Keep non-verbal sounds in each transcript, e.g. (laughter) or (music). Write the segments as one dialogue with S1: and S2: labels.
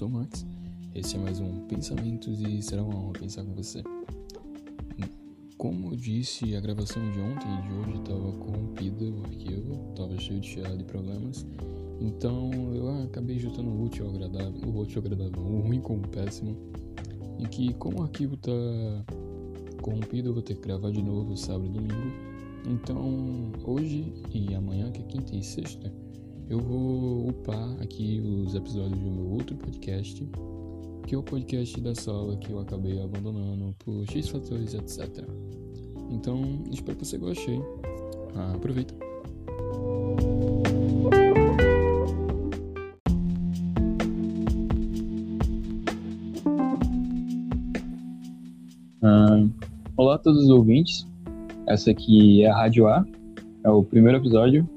S1: sou o Max. Esse é mais um Pensamentos e será uma honra pensar com você. Como eu disse, a gravação de ontem e de hoje estava corrompida, o arquivo estava cheio de e problemas. Então eu acabei juntando o útil ao agradável, o útil ao agradável, o ruim com o péssimo. Em que, como o arquivo está corrompido, eu vou ter que gravar de novo sábado e domingo. Então, hoje e amanhã, que é quinta e sexta, eu vou upar aqui os episódios do meu outro podcast, que é o podcast da sala que eu acabei abandonando por X fatores, etc. Então, espero que você goste. Ah, aproveita. Ah, olá a todos os ouvintes. Essa aqui é a Rádio A, é o primeiro episódio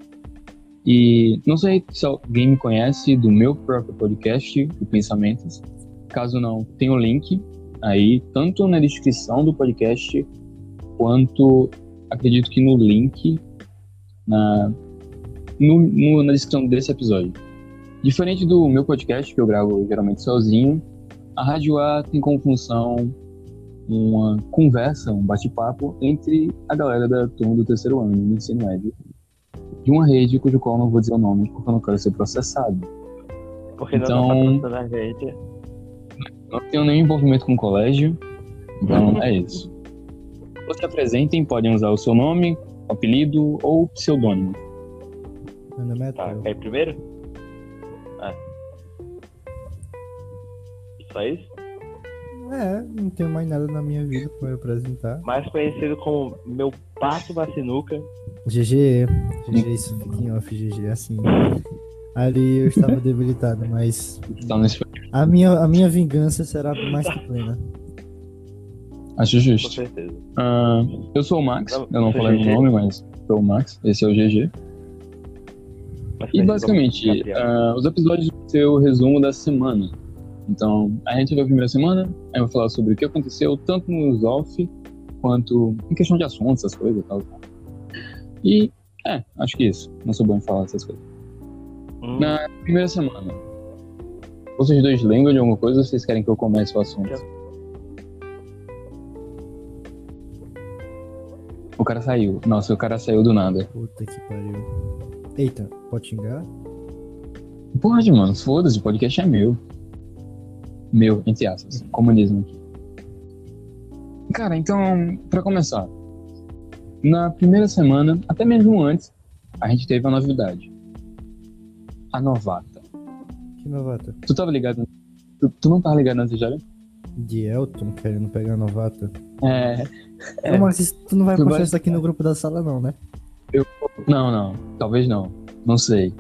S1: e não sei se alguém me conhece do meu próprio podcast, o Pensamentos. Caso não, tem o um link aí, tanto na descrição do podcast, quanto acredito que no link na, no, no, na descrição desse episódio. Diferente do meu podcast, que eu gravo geralmente sozinho, a Rádio A tem como função uma conversa, um bate-papo entre a galera da turma do terceiro ano do ensino médio de uma rede cujo qual eu não vou dizer o nome porque eu não quero ser processado.
S2: Porque
S1: então,
S2: não tá a rede.
S1: Não tenho nenhum envolvimento com o colégio, então é isso. Se apresentem, podem usar o seu nome, apelido ou pseudônimo.
S3: Meu nome é
S2: Tá, primeiro? Ah. Só isso?
S3: É, não tenho mais nada na minha vida pra me apresentar.
S2: Mais conhecido como meu pato vacinuca.
S3: GG, GG, isso fica em off, GG, assim. Ali eu estava (laughs) debilitado, mas
S1: Tá
S3: a minha, a minha vingança será mais que plena.
S1: Acho
S2: Com
S1: justo.
S2: certeza.
S1: Ah, eu sou o Max,
S2: Não,
S1: eu não
S2: é
S1: falei meu
S2: GG?
S1: nome, mas sou o Max, esse é o GG. E basicamente, ah, os episódios vão ser o resumo da semana. Então, a gente vê a primeira semana, aí eu vou falar sobre o que aconteceu, tanto nos off, quanto em questão de assuntos, essas coisas e tal. E, é, acho que isso. Não sou bom em falar essas coisas.
S2: Hum,
S1: Na primeira semana, vocês dois lembram de alguma coisa ou vocês querem que eu comece o assunto?
S2: Já.
S1: O cara saiu. Nossa, o cara saiu do nada.
S3: Puta que pariu. Eita, pode xingar?
S1: Pode, mano. Foda-se, o podcast é meu. Meu, entre aspas. Comunismo aqui. Cara, então, pra começar. Na primeira semana, até mesmo antes, a gente teve uma novidade. A novata.
S3: Que novata?
S1: Tu tava ligado? Tu, tu não tava ligado nessa história?
S3: De Elton querendo pegar a novata.
S1: É.
S3: Ô, Marcos, tu não vai
S1: Tu
S3: postar
S1: vai-
S3: isso aqui no grupo da sala, não, né?
S1: Não, não. Talvez não. Não sei.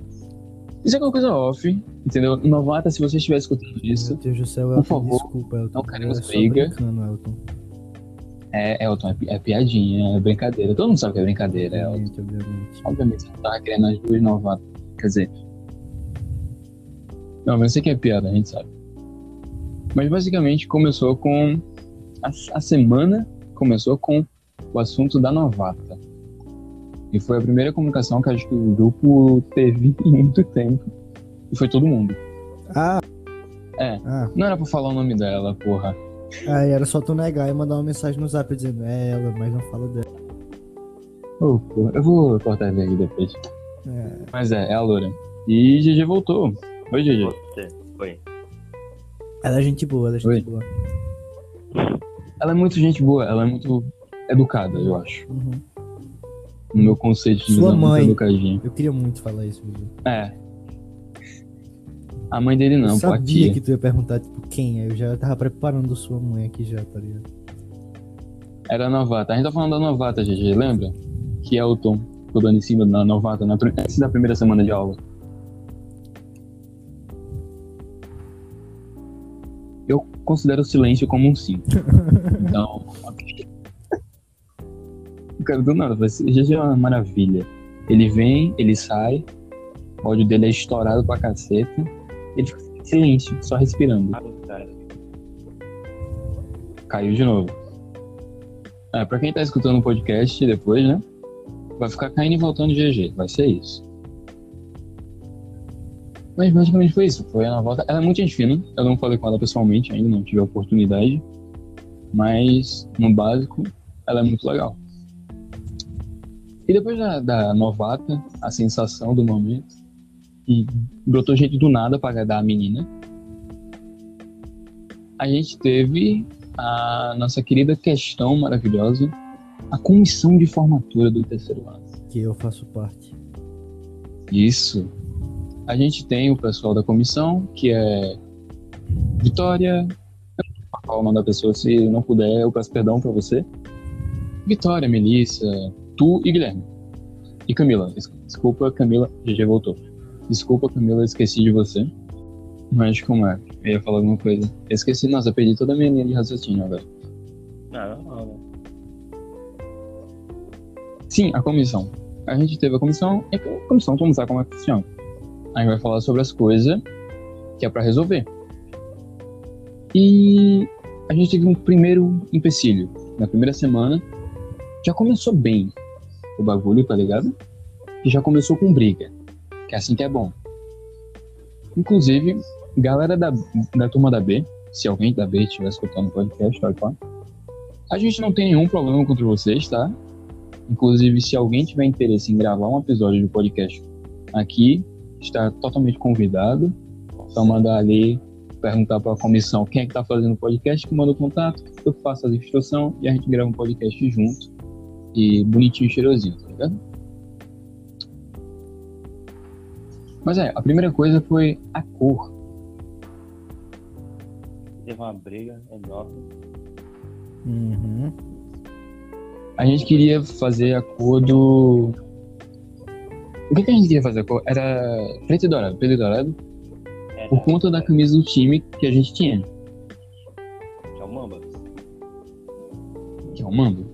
S1: Isso é alguma coisa off, entendeu? Novata, se você estiver escutando isso,
S3: Meu Deus do céu,
S1: Por
S3: Elton,
S1: favor,
S3: desculpa, Elton.
S1: não queremos
S3: é
S1: briga.
S3: Elton.
S1: é, Elton, é, é piadinha, é brincadeira. Todo mundo sabe que é brincadeira, Elton.
S3: Obviamente, obviamente.
S1: Obviamente você não tava querendo as duas novatas. Quer dizer. Não, mas eu sei que é piada, a gente sabe. Mas basicamente começou com. A, a semana começou com o assunto da novata. E foi a primeira comunicação que acho que o grupo teve em muito tempo. E foi todo mundo.
S3: Ah!
S1: É.
S3: Ah,
S1: Não era pra falar o nome dela, porra.
S3: aí era só tu negar e mandar uma mensagem no zap dizendo é ela, mas não fala dela.
S1: Ô, porra. Eu vou cortar ele aqui depois.
S3: É,
S1: Mas é, é a Loura. E GG voltou. Oi, GG.
S2: Você. Oi.
S3: ela é gente boa, ela é gente
S1: Oi.
S3: boa.
S1: Ela é muito gente boa, ela é muito educada, eu acho.
S3: Uhum.
S1: No meu conceito de
S3: Sua mãe.
S1: educadinha.
S3: Eu queria muito falar isso, Vivi.
S1: É. A mãe dele não,
S3: eu sabia que tu ia perguntar, tipo, quem é? Eu já tava preparando sua mãe aqui já, tá ligado?
S1: Era a novata. A gente tá falando da novata, GG, lembra? Que é o Tom, tô dando em cima da novata na, antes da primeira semana de aula. Eu considero o silêncio como um sim. (laughs) Então. Cara do nada, GG é uma maravilha. Ele vem, ele sai, o áudio dele é estourado pra caceta, ele fica em silêncio, só respirando.
S2: Ah.
S1: Caiu de novo. É, pra quem tá escutando o podcast depois, né? Vai ficar caindo e voltando GG. Vai ser isso. Mas basicamente foi isso. Foi a volta. Ela é muito gente fina. Eu não falei com ela pessoalmente ainda, não tive a oportunidade. Mas, no básico, ela é muito legal. E depois da, da novata, a sensação do momento, e brotou gente do nada para agradar a menina, a gente teve a nossa querida questão maravilhosa, a comissão de formatura do terceiro ano.
S3: Que eu faço parte.
S1: Isso. A gente tem o pessoal da comissão, que é Vitória. Eu não o nome da pessoa, se não puder, eu peço perdão pra você. Vitória, Melissa, tu e Guilherme. E Camila. Des- Desculpa, Camila. GG voltou. Desculpa, Camila, esqueci de você. Mas como é? Eu ia falar alguma coisa. Eu esqueci, nossa, perdi toda a minha linha de raciocínio agora.
S2: Não, não, não.
S1: Sim, a comissão. A gente teve a comissão e a comissão, vamos usar como é que funciona. A gente vai falar sobre as coisas que é pra resolver. E a gente teve um primeiro empecilho. Na primeira semana, já começou bem o bagulho, tá ligado? E já começou com briga. Que é assim que é bom. Inclusive, galera da, da turma da B, se alguém da B estiver escutando o podcast, vai lá. A gente não tem nenhum problema contra vocês, tá? Inclusive, se alguém tiver interesse em gravar um episódio de podcast aqui, está totalmente convidado. Só mandar ali, perguntar para a comissão quem é que está fazendo o podcast, que manda o contato, eu faço as instruções e a gente grava um podcast junto. E bonitinho e cheirosinho, tá ligado? Mas é, a primeira coisa foi a cor.
S2: Teve uma briga enorme.
S3: Uhum.
S1: A gente queria fazer a cor do. O que, que a gente queria fazer? A cor? Era preto e dourado, preto e dourado,
S2: Era,
S1: por conta da camisa do time que a gente tinha,
S2: que é o Mamba.
S1: que é o Mando.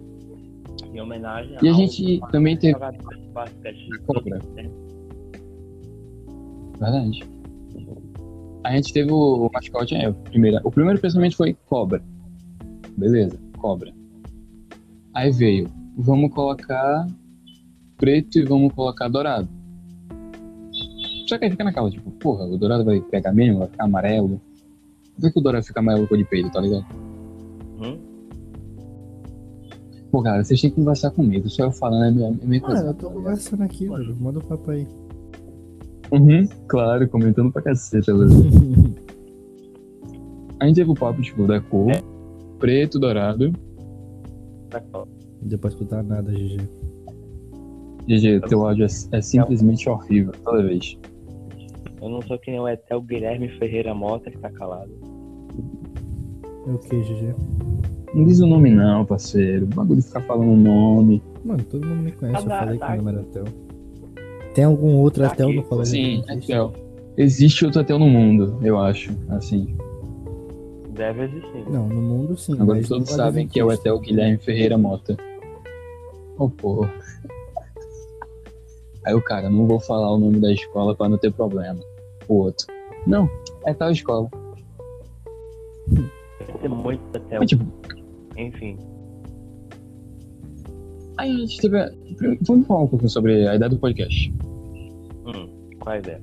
S2: Em homenagem
S1: E a gente também teve.
S2: basquete
S1: Cobra. Verdade. A gente teve o, o mascote, é, o primeiro, o primeiro pensamento foi cobra. Beleza, cobra. Aí veio, vamos colocar preto e vamos colocar dourado. Só que aí fica naquela, tipo, porra, o dourado vai pegar mesmo, vai ficar amarelo. Por que, que o dourado fica amarelo cor de peito, tá ligado? Pô, cara, vocês têm que conversar comigo, só eu falando é meio, é meio
S3: Ah,
S1: coisa.
S3: eu tô conversando aqui, velho. Manda o papo aí.
S1: Uhum, claro, comentando pra caceta, velho. (laughs) A gente teve o papo, tipo, da cor, preto, dourado.
S2: Tá.
S3: Não deu pra escutar nada, GG.
S1: GG, teu áudio é, é simplesmente horrível toda vez.
S2: Eu não sou que nem o Etel Guilherme Ferreira Mota que tá calado.
S3: É o que, GG?
S1: Não diz o nome não, parceiro. O bagulho de ficar falando o nome.
S3: Mano, todo mundo me conhece, eu
S2: Ah,
S3: falei
S2: tá
S3: que o nome
S2: aqui.
S3: era Theo. Tem algum outro
S2: Tá aqui.
S3: no colégio?
S1: Sim, é
S3: existe?
S1: Theo. Existe outro até no mundo, eu acho. Assim.
S2: Deve existir.
S3: Não, no mundo sim.
S1: Agora
S3: mas
S1: todos sabem que é o. Etel Guilherme Ferreira Mota. Ô, porra. Aí o cara, não vou falar o nome da escola pra não ter problema. O outro. Não, é tal escola.
S2: Deve ter muito Etel.
S1: Mas, tipo,
S2: Enfim.
S1: aí a gente teve. a- Vamos falar um pouquinho sobre a ideia do podcast.
S2: Hum, qual a ideia?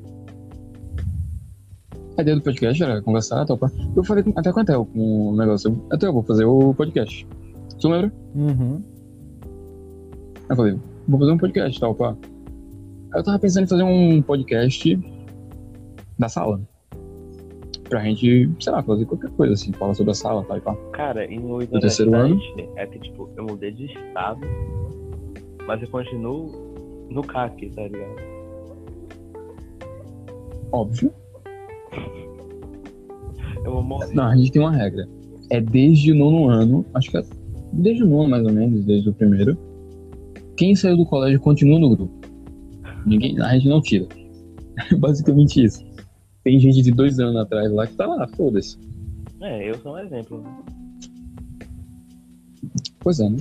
S1: A ideia do podcast era conversar, topar. Eu falei com- até com a Theo, com o negócio. Até eu vou fazer o podcast. Tu lembra?
S3: Uhum.
S1: Aí eu falei, vou fazer um podcast, tal, pá. Aí eu tava pensando em fazer um podcast da sala. Pra gente, sei lá, fazer qualquer coisa assim, falar sobre a sala, tal e pá.
S2: Cara, e no
S1: Do terceiro
S2: interessante é que, tipo, eu mudei de estado, mas eu continuo no CAC, tá ligado?
S1: Óbvio. (laughs)
S2: Eu vou morrer.
S1: Não, a gente tem uma regra. É desde o nono ano, acho que é desde o nono mais ou menos, desde o primeiro. Quem saiu do colégio continua no grupo. Ninguém, a gente não tira. (laughs) Basicamente isso. Tem gente de dois anos atrás lá que tá lá, foda-se.
S2: É, eu sou um exemplo. né?
S1: Pois é, né?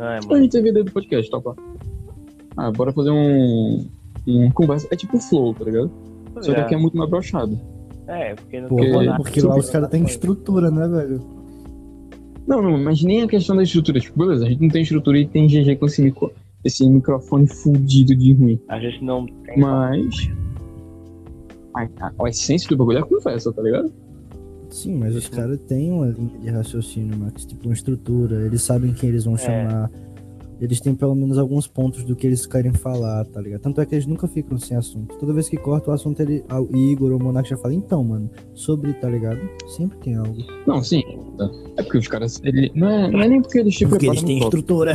S2: Ai,
S1: A
S2: mano.
S1: gente teve a ideia do podcast, topa. Ah, bora fazer um. Um conversa. É tipo flow, tá ligado? Só que aqui é muito mais brochado.
S2: É, porque não
S3: Pô,
S2: tem
S1: Porque-
S2: nada.
S3: porque lá os caras têm estrutura, né, velho?
S1: Não, não, mas nem a questão da estrutura. Tipo, beleza, a gente não tem estrutura e tem GG com esse micro. Esse microfone fudido de ruim.
S2: A gente não tem.
S1: Mas. A, a, a essência do bagulho é a conversa, tá ligado?
S3: Sim, mas os caras têm uma linha de raciocínio, Max, tipo uma estrutura, eles sabem quem eles vão chamar. Eles têm pelo menos alguns pontos do que eles querem falar, tá ligado? Tanto é que eles nunca ficam sem assunto. Toda vez que corta o assunto, ele, ah, o Igor ou o Monark já fala, então, mano, sobre, tá ligado? Sempre tem algo.
S1: Não, sim. É porque os caras. Ele, não, é, não é nem porque eles te
S3: Porque eles têm estrutura.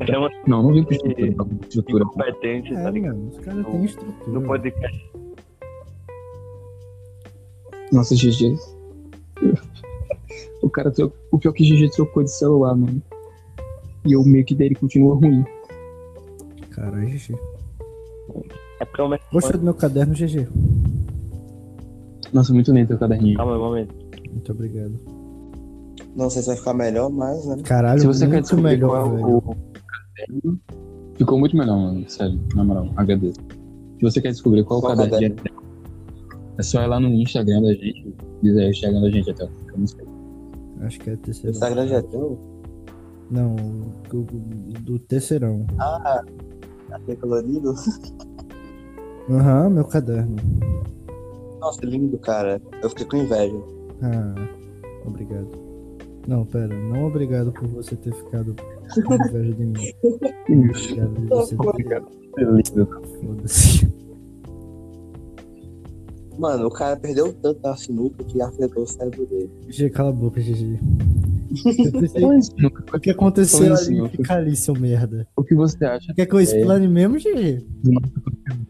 S2: É uma
S1: Não, não vem com estrutura. não, com estrutura.
S2: incompetente, tá
S3: É,
S2: ligado?
S3: mano, os caras têm estrutura.
S2: No podcast.
S1: Nossa, GG. O cara trocou. O pior é que GG trocou de celular, mano. E o make dele continua ruim.
S3: Caralho, GG.
S2: É porque o
S3: Gostou do meu caderno, GG?
S1: Nossa, muito lento o caderninho.
S2: Calma aí, um momento.
S3: Muito obrigado.
S4: Não sei se vai ficar melhor, mas, né?
S3: Caralho,
S1: Se você quer
S3: muito
S1: descobrir
S3: melhor,
S1: qual é o ficou muito melhor, mano. Sério, na moral, agradeço. Se você quer descobrir qual, o caderno, de é só ir lá no Instagram da gente, dizer aí o Instagram da gente até. que Eu não sei.
S3: Acho que é
S4: O
S3: terceirão.
S4: Instagram já tem.
S3: Não, o, o- do terceirão.
S4: Ah, aquele colorido.
S3: Aham, meu caderno.
S4: Nossa, lindo, cara. Eu fiquei com inveja.
S3: Ah, obrigado. Não, pera, não obrigado por você ter ficado com inveja de mim. (laughs) Obrigado de você ter. Foda-se.
S4: Mano, o cara perdeu tanto na sinuca que afetou o cérebro dele.
S3: GG, cala a boca, GG.
S1: Mas,
S3: o que aconteceu ali?
S1: assim,
S3: Fica ali, seu merda.
S1: o que você acha?
S3: Quer que eu explane mesmo, GG?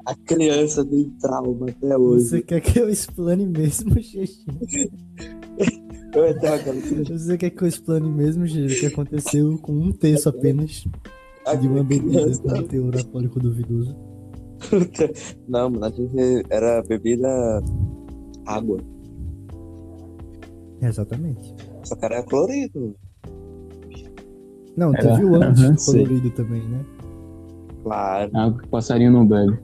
S4: A criança tem trauma até hoje.
S3: Você quer que eu explane mesmo, GG? (laughs)
S4: Eu até aquela
S3: Você quer que eu explane mesmo, GG? O que aconteceu com um terço apenas de uma bebida
S4: criança.
S3: com teor alcoólico duvidoso? (laughs)
S4: Não, mano, a gente era bebida água.
S3: Exatamente.
S4: Só que era colorido.
S3: Não,
S1: Era-
S3: teve o antes
S1: sei.
S3: colorido também, né?
S4: Claro.
S1: Água que passarinho não bebe.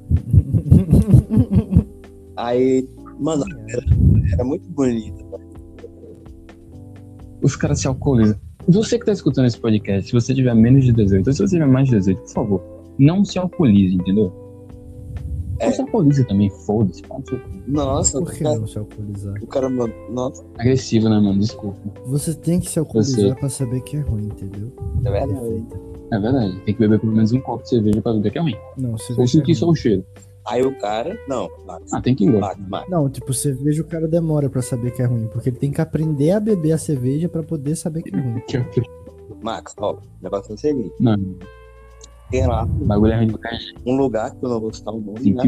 S4: Aí, mano, era, era muito bonito.
S1: Os caras se alcoolizam. Você que tá escutando esse podcast, se você tiver menos de 18, ou se você tiver mais de 18, por favor, não se alcoolize, entendeu?
S4: É.
S1: Ou se alcooliza também, foda-se.
S4: Nossa,
S3: Por
S4: o
S3: que
S4: cara,
S3: não se alcoolizar?
S4: o cara, mano, nossa,
S1: Agressivo, né, mano? Desculpa.
S3: Você tem que se alcoolizar pra saber que é ruim, entendeu?
S4: é verdade.
S1: É verdade. Tem que beber pelo menos um copo de cerveja pra ver que é ruim.
S3: Não, você
S1: Ou sentir só o cheiro.
S4: Aí o cara, não, Max,
S1: Ah, tem que ir embora.
S4: Max, Max.
S3: Não, tipo, cerveja o cara demora pra saber que é ruim, porque ele tem que aprender a beber a cerveja pra poder saber que é ruim.
S4: Max, ó, o negócio é o seguinte,
S1: Não,
S4: tem lá
S1: o bagulho é
S4: um lugar que eu não vou citar o nome, né?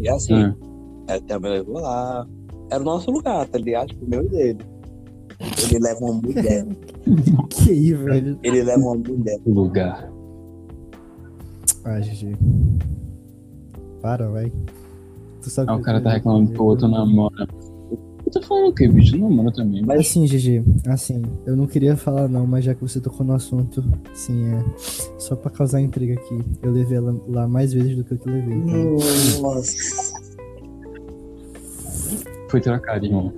S4: E assim,
S1: Ah,
S4: Ele também levou lá. Era o nosso lugar, tá ligado? Tipo, o meu e dele. Ele leva uma mulher. (laughs)
S3: Que aí, velho?
S4: Ele leva uma mulher.
S1: lugar.
S3: Ah, GG. Para, vai. Tu sabe
S1: Ah,
S3: que
S1: o cara tá reclamando que o outro namora. Eu tô falando o quê, bicho? Namora também.
S4: Mas
S3: Assim, GG, assim, eu não queria falar não, mas já que você tocou no assunto, sim, é. Só pra causar intriga aqui, eu levei ela lá mais vezes do que eu que levei. então.
S4: Nossa.
S1: Foi trocado, irmão.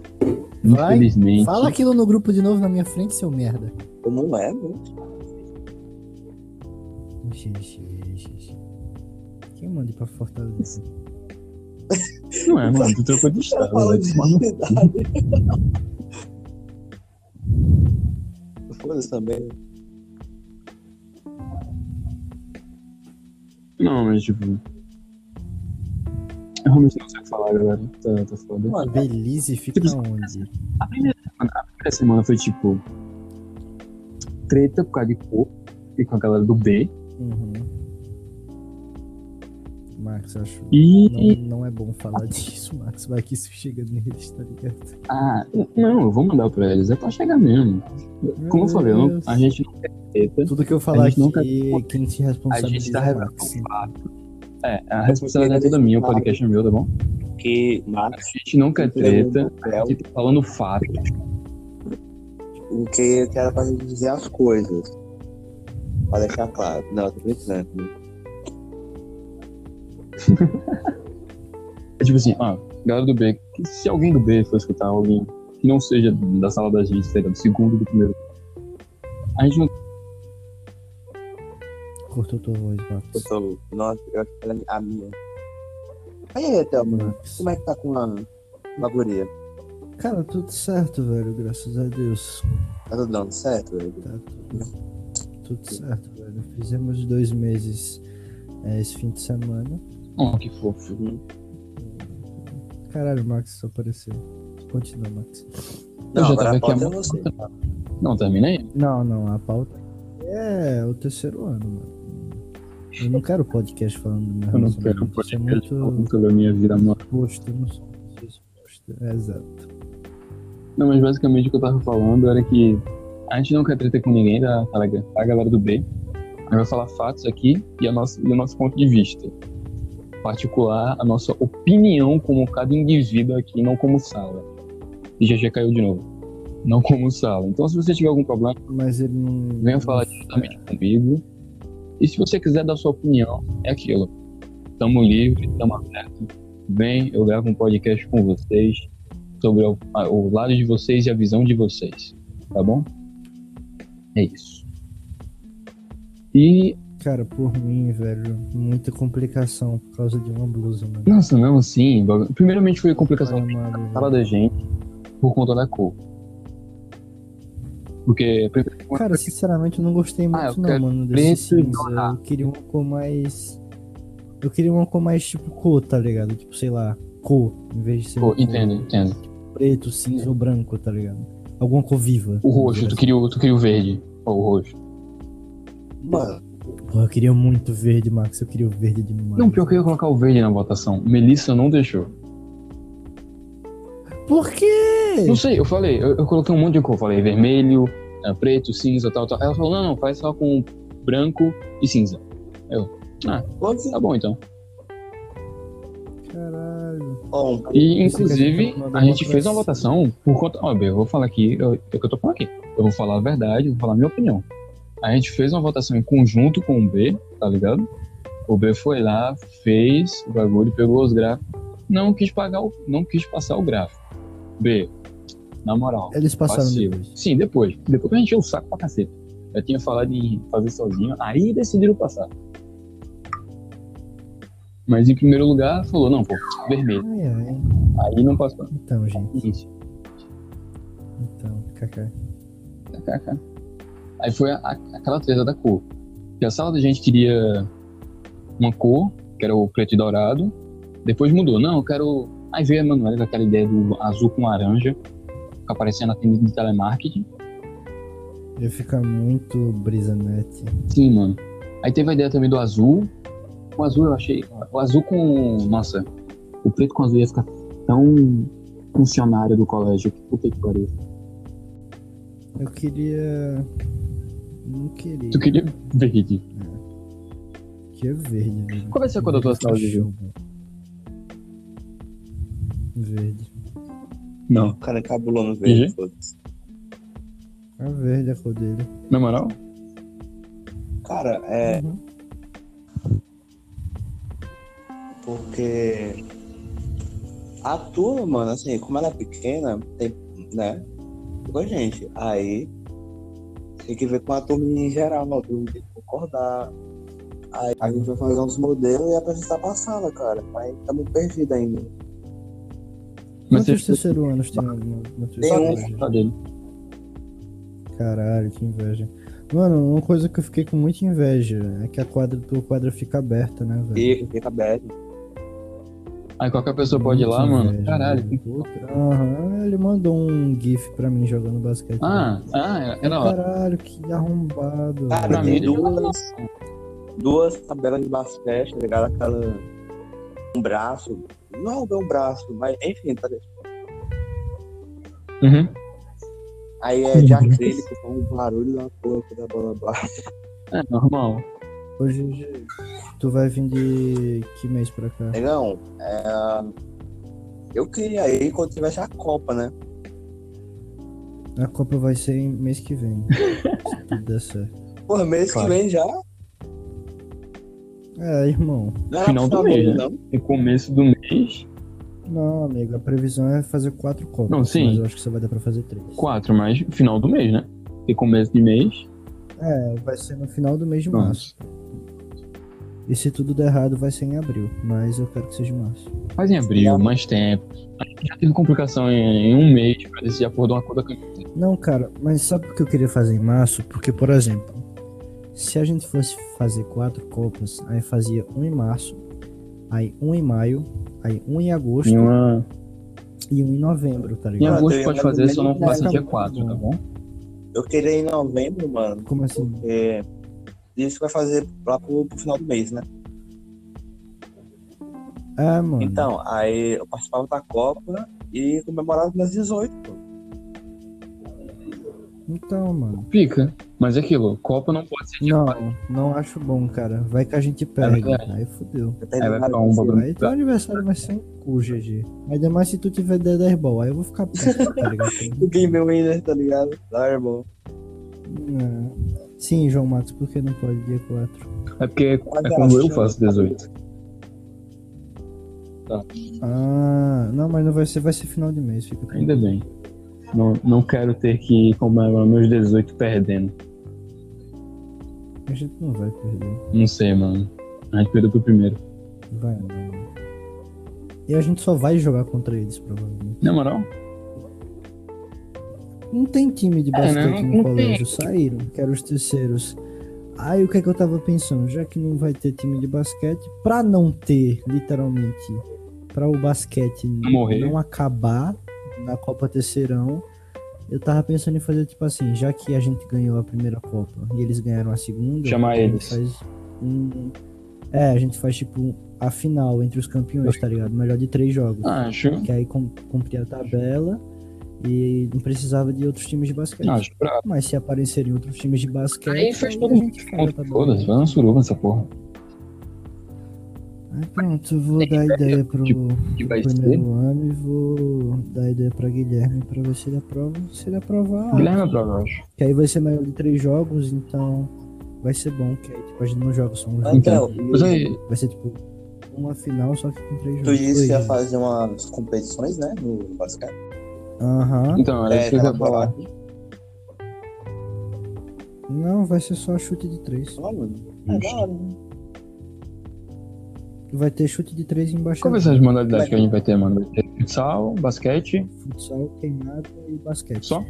S3: Vai,
S1: Infelizmente.
S3: Fala aquilo no grupo de novo na minha frente, seu merda.
S4: Como é, mano?
S3: GG, GG. Quem manda ir pra Fortaleza? (laughs)
S1: Não é, mano. Tu trocou de estado.
S4: Fala
S1: vai
S4: de. (laughs) Foda-se também.
S1: Não, mas tipo. Eu realmente não sei o que falar, galera. Tá, tá foda.
S4: Mano,
S3: Belize fica onde?
S1: A primeira semana, a primeira semana foi tipo. Treta por causa de cor. E com a galera do B.
S3: Uhum. Max, eu acho.
S1: E.
S3: Não, não é bom falar disso, Max. Vai que isso chega neles, tá ligado?
S1: Ah, não, eu vou mandar pra eles. É pra chegar mesmo. Como eu
S3: Meu
S1: falei, eu não- a gente não quer treta.
S3: Tudo que eu falar
S1: gente nunca-
S3: aqui, quem se
S1: A
S3: responsabiliza
S1: gente tá
S3: é
S1: revelando
S3: Max.
S1: É, a responsabilidade é toda minha, o podcast é meu, tá bom?
S4: que
S1: A
S4: Max
S1: gente não quer treta. A gente tá falando fato.
S4: o que que era pra gente dizer as coisas. Pra deixar claro. Não, eu tô brincando.
S1: É tipo assim, ó, galera do B, se alguém do B for escutar alguém que não seja da sala da gente, seja do segundo do primeiro. A gente não.
S3: Cortou tua voz, Max.
S4: Tô. Nossa, eu acho que ela é a minha. Aí, Thelma,
S3: Max.
S4: como é que tá com a, com a guria?
S3: Cara, tudo certo, velho, graças a Deus.
S4: Tá tudo dando certo, velho?
S3: Tá tudo, tudo certo, velho. Fizemos dois meses é, esse fim de semana.
S1: Oh, que fofo.
S3: Caralho, o Max só apareceu. Continua, Max.
S1: Eu
S4: Não,
S1: já
S4: agora
S1: tava
S4: a
S1: aqui há
S4: pauta é
S1: tempo. Não, termina aí.
S3: Não, não, a pauta é o terceiro ano, mano. Eu não quero podcast falando do meu
S1: Eu não quero
S3: é
S1: podcast
S3: muito
S1: falando sobre a minha vida amor.
S3: posto, eu não sou. É, exato.
S1: Não, mas basicamente o que eu tava falando era que a gente não quer tretar com ninguém, tá, tá legal? Tá, galera do B? A gente vai falar fatos aqui e, a nossa, e o nosso ponto de vista. Particular, a nossa opinião como cada indivíduo aqui, não como sala. E já já caiu de novo. Não como sala. Então, se você tiver algum problema,
S3: Mas ele não.
S1: venha falar diretamente comigo. E se você quiser dar sua opinião, é aquilo. Tamo livre, tamo aberto. Vem, eu gravo um podcast com vocês sobre o, o lado de vocês e a visão de vocês. Tá bom? É isso. E,
S3: Cara, por mim, velho, muita complicação por causa de uma blusa, mano.
S1: nossa, não, sim. Primeiramente foi a complicação da sala da gente por conta da cor. Porque,
S3: Cara, sinceramente, eu não gostei muito,
S1: Ah,
S3: não, mano, desse cinza. Eu queria uma cor mais. Eu queria uma cor mais tipo cor, tá ligado? Tipo, sei lá, cor, em vez de ser.
S1: pô,
S3: uma cor
S1: entendo, entendo.
S3: Preto, cinza ou branco, tá ligado? Alguma cor viva.
S1: O roxo, tu queria, o- tu queria o verde. Ó, o roxo.
S4: Mano,
S3: Pô, eu queria muito verde, Max. Eu queria o verde demais.
S1: Não, pior que eu ia colocar o verde na votação. Melissa não deixou.
S3: Por quê?
S1: Não sei, eu falei, eu, eu coloquei um monte de cor. Falei vermelho, eh, preto, cinza, tal, tal. Ela falou, não, não, faz só com branco e cinza.
S4: pode
S1: Tá bom, então.
S3: Caralho.
S4: Bom,
S1: E,
S3: que a gente
S1: inclusive,
S3: tá
S1: a gente
S3: uma
S1: fez uma
S3: coisa.
S1: votação por conta... Ó, eu vou falar aqui, eu- é o que eu tô falando aqui. Eu vou falar a verdade, eu vou falar a minha opinião. A gente fez uma votação em conjunto com o B, tá ligado? O B foi lá, fez o bagulho, pegou os gráficos, não quis pagar o, não quis passar o gráfico. B, na moral,
S3: Eles passaram
S1: passivo.
S3: depois.
S1: Sim, depois. Depois a gente encheu o saco pra cacete. Eu tinha falado em fazer sozinho, aí decidiram passar. Mas em primeiro lugar, falou, não, pô, vermelho.
S3: Ai, ai.
S1: Aí não passou.
S3: Então, gente. Então, kaká.
S1: KKK. Aí foi a- aquela treta da cor. Que a sala da gente queria uma cor, que era o preto e dourado. Depois mudou. Não, eu quero. Aí veio a Emanuela com aquela ideia do azul com laranja, que aparecia na tenda de telemarketing.
S3: Ia ficar muito brisa net.
S1: Sim, mano. Aí teve a ideia também do azul. O azul eu achei. O azul com. Nossa. O preto com azul ia ficar tão funcionário do colégio. Que puta que pariu.
S3: Eu queria. Não queria.
S1: Tu queria verde.
S3: Queria verde, velho.
S1: Qual vai ser a cor da tua sala de.
S3: Verde.
S1: Não.
S4: o cara encabulou no verde, foda-se.
S3: A verde é a cor dele.
S1: Na moral?
S4: Cara, é
S3: Uhum.
S4: porque a turma, mano, assim, como ela é pequena, tem, né? Igual gente. Aí tem que ver com a turma em geral, a turma tem que concordar. Aí a gente vai fazer uns modelos e apresentar pra sala, cara. Aí tá muito perdido ainda.
S1: Mas
S3: Quantos terceiro anos tem teu
S4: Tem um.
S1: dele.
S3: Caralho, que inveja. Mano, uma coisa que eu fiquei com muita inveja é que a quadra, tua quadra fica aberta, né, velho?
S4: Fica, fica aberto.
S1: Aí qualquer pessoa pode ir lá, mano. Caralho.
S3: Aham, ele mandou um gif pra mim jogando basquete.
S1: Ah, ah, era lá.
S3: Caralho, que arrombado.
S4: Cara,
S1: Pra mim,
S4: duas, duas tabelas de basquete, tá ligado? Aquela. Um braço. Não é um braço, mas enfim, tá ligado?
S1: Uhum.
S4: Aí é de acrílico, com um barulho da porra da bola bate.
S1: É normal.
S3: GG, tu vai vir de que mês pra cá?
S4: Negão, é... eu queria ir quando tivesse a Copa, né?
S3: A Copa vai ser em mês que vem. (laughs) se tudo der certo.
S4: Porra, mês
S1: Claro.
S4: que vem já.
S3: É, irmão.
S1: Final do mês, né?
S4: não.
S1: No começo do mês,
S3: Não, amigo, a previsão é fazer quatro Copas.
S1: Não, sim.
S3: Mas eu acho que só vai dar pra fazer três.
S1: quatro, mas final do mês, né? E começo de mês.
S3: É, vai ser no final do mês de
S1: Pronto.
S3: março. E se tudo der errado, vai ser em abril. Mas eu quero que seja em março.
S1: Faz em abril, mais tempo. A gente já teve complicação em, em um mês pra decidir a porra de uma cor da camiseta.
S3: Não, cara, mas sabe o que eu queria fazer em março? Porque, por exemplo, se a gente fosse fazer quatro Copas, aí fazia um em março, aí um em maio, aí um em agosto
S1: Em, uma...
S3: e um em novembro, tá
S1: em
S3: ligado?
S1: agosto
S4: eu
S1: pode fazer, só não
S3: tá
S1: dia
S3: muito
S1: 4, tá
S3: bom.
S4: Eu queria em novembro, mano,
S3: Como assim?
S4: porque isso vai fazer lá pro, pro final do mês, né?
S3: É, mano.
S4: Então, aí eu participava da Copa e comemorava meus 18, pô.
S3: Então, mano.
S1: Fica. Mas é aquilo, Copa não pode ser dia
S3: Não,
S1: 4.
S3: não acho bom, cara. Vai que a gente perde.
S1: verdade.
S3: aí fudeu.
S1: Aí vai ficar um bagulho.
S3: Aí teu aniversário vai ser um cu, GG. Ainda mais se tu tiver Dead Ball. Aí eu vou ficar puto, tá ligado? (laughs)
S4: O Game Winner, tá ligado? Lá, irmão.
S3: É. Sim, João Matos, por que não pode dia 4?
S1: É porque é
S4: Mas
S1: quando eu faço 18.
S3: Ah, não, mas não vai ser, vai ser final de mês, fica
S1: Ainda bem. Não, não quero ter que comemorar meus 18 perdendo.
S3: A gente não vai perder.
S1: Não sei, mano. A gente perdeu pro primeiro.
S3: Vai não. mano. E a gente só vai jogar contra eles, provavelmente.
S1: Na moral?
S3: Não tem time de
S1: É,
S3: basquete
S1: não-
S3: no colégio, saíram, que eram os terceiros. Aí o que é que eu tava pensando? Já que não vai ter time de basquete, pra não ter, literalmente, pra o basquete
S1: Morrer.
S3: não acabar na Copa Terceirão, eu tava pensando em fazer tipo assim, já que a gente ganhou a primeira Copa e eles ganharam a segunda,
S1: Chamar
S3: a gente
S1: eles.
S3: faz um. É, a gente faz tipo a final entre os campeões, tá ligado? Melhor de três jogos.
S1: Acho.
S3: Que aí cumpria a tabela e não precisava de outros times de basquete.
S1: Acho brabo.
S3: Mas se aparecerem outros times de basquete,
S1: Aí faz
S3: aí
S1: todo
S3: a
S1: mundo.
S3: tabela.
S1: Foda-se, vai uma suruba nessa porra.
S3: Aí pronto, eu vou dar ideia pro,
S1: que
S3: pro primeiro ano e vou dar ideia pra Guilherme pra ver se ele aprova. Se ele aprovar,
S1: Guilherme é prova, eu acho.
S3: que aí vai ser melhor de três jogos, então vai ser bom, que aí tipo, a gente não joga só um jogo.
S1: Então,
S3: Vai ser tipo uma final, só que com três
S4: tu
S3: jogos.
S4: disse que ia fazer umas competições, né? No basquete.
S3: Aham.
S1: então, era isso que eu ia falar.
S3: Não, vai ser só chute de três.
S4: Ó, mano. É né?
S3: Vai ter chute de três embaixo.
S1: Qual vai ser as modalidades que a gente vai ter, mano? Vai ter futsal, basquete,
S3: Futsal, queimada e basquete.
S1: só?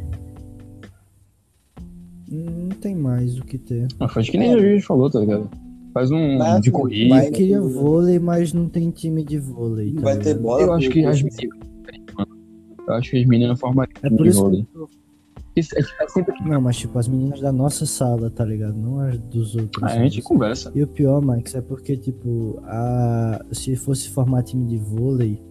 S3: Hum, Não tem mais o que ter.
S1: Ah, faz que nem a gente falou, tá ligado? Faz um
S4: Mas,
S1: de corrida.
S4: vai-
S3: Eu queria vôlei, mas não tem time de vôlei. tá
S4: Vai ter bola.
S1: Eu acho que as meninas. Eu acho que as meninas formariam
S3: É por isso que eu...
S1: Isso, tá sempre.
S3: Não, mas tipo, as meninas da nossa sala, tá ligado? Não as dos outros.
S1: A gente conversa.
S3: E o pior, Max, é porque, tipo, a... se fosse formar time de vôlei,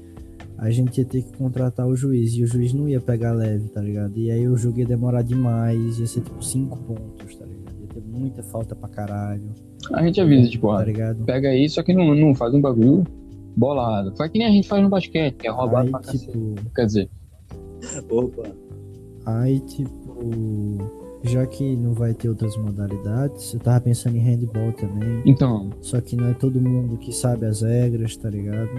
S3: a gente ia ter que contratar o juiz. E o juiz não ia pegar leve, tá ligado? E aí o jogo ia demorar demais, ia ser tipo 5 pontos, tá ligado? Ia ter muita falta pra caralho,
S1: A gente avisa, tipo,
S3: tá ligado?
S1: pega aí, só que não, não faz um bagulho bolado. Faz que nem a gente faz no basquete, que é roubado
S3: Aí,
S1: pra cacete.
S3: tipo,
S1: Quer dizer, (laughs)
S4: Opa.
S3: Aí, tipo, já que não vai ter outras modalidades, eu tava pensando em handball também.
S1: então,
S3: Só que não é todo mundo que sabe as regras, tá ligado?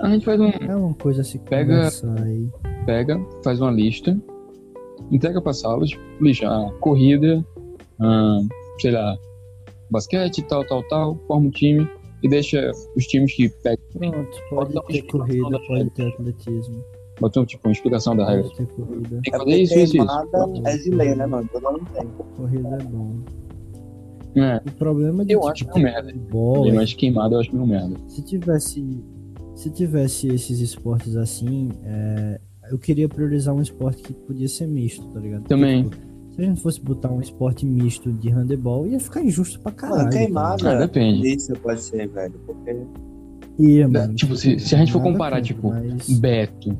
S1: a gente faz um.
S3: É uma coisa se
S1: Pega-
S3: aí.
S1: Pega, faz uma lista, entrega pra sala, tipo, lista, ah, corrida, ah, sei lá, basquete, tal, tal, tal, forma um time e deixa os times que pegam.
S3: Pronto,
S1: Pode
S3: pode ter corrida, pode ter atletismo,
S1: Botou, tipo, uma explicação da regra. Tem que
S4: É
S1: fazer isso, isso, isso.
S4: é de lei, né, mano? Todo mundo tem.
S3: Corrida é bom.
S1: É,
S3: O problema de
S1: Eu
S3: tipo,
S1: acho que é um merda.
S3: é
S1: mas queimado eu acho meio merda.
S3: se tivesse se tivesse esses esportes assim, é, eu queria priorizar um esporte que podia ser misto, tá ligado? Porque,
S1: Também.
S3: tipo, se a gente fosse botar um esporte misto de handebol, ia ficar injusto pra caralho.
S4: Mano,
S3: tá
S4: queimada.
S3: ligado?
S1: Ah, depende.
S4: Isso pode ser, velho. Porque
S3: Ia,
S1: Da-
S3: mano.
S1: tipo, se- se a gente for comparar,
S3: contra,
S1: tipo,
S3: mas
S1: Beto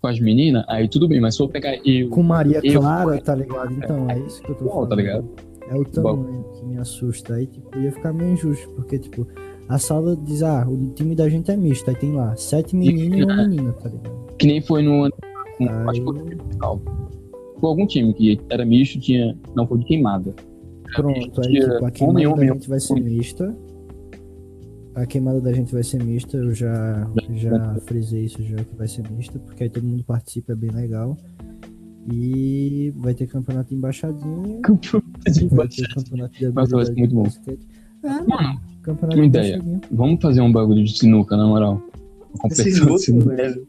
S1: com as meninas, aí tudo bem, mas se eu pegar eu.
S3: Com Maria
S1: eu-
S3: Clara, tá ligado? Então, é isso que eu tô
S1: Bom,
S3: falando.
S1: tá ligado?
S3: É o tamanho que me assusta. Aí, tipo, ia ficar meio injusto, porque, tipo, a sala diz, ah, o time da gente é misto. Aí tem lá, sete meninos e uma menina, tá ligado?
S1: Que nem foi no ano.
S3: Aí-
S1: foi algum time que era misto, tinha. Não foi de queimada.
S3: Pronto, aí, tipo, a
S1: homem,
S3: queimada da
S1: homem,
S3: gente vai ser mista. A queimada da gente vai ser mista, eu já, já frisei isso já que vai ser mista, porque aí todo mundo participa, é bem legal. E vai ter campeonato de embaixadinha, campeonato de
S1: Nossa, vai ser muito
S3: de
S1: bom.
S3: É,
S1: Mano,
S3: Campeonato
S1: Uma ideia. Vamos fazer um bagulho de sinuca, na moral. Competição de
S4: Sinuca,
S1: sinuca.
S4: velho.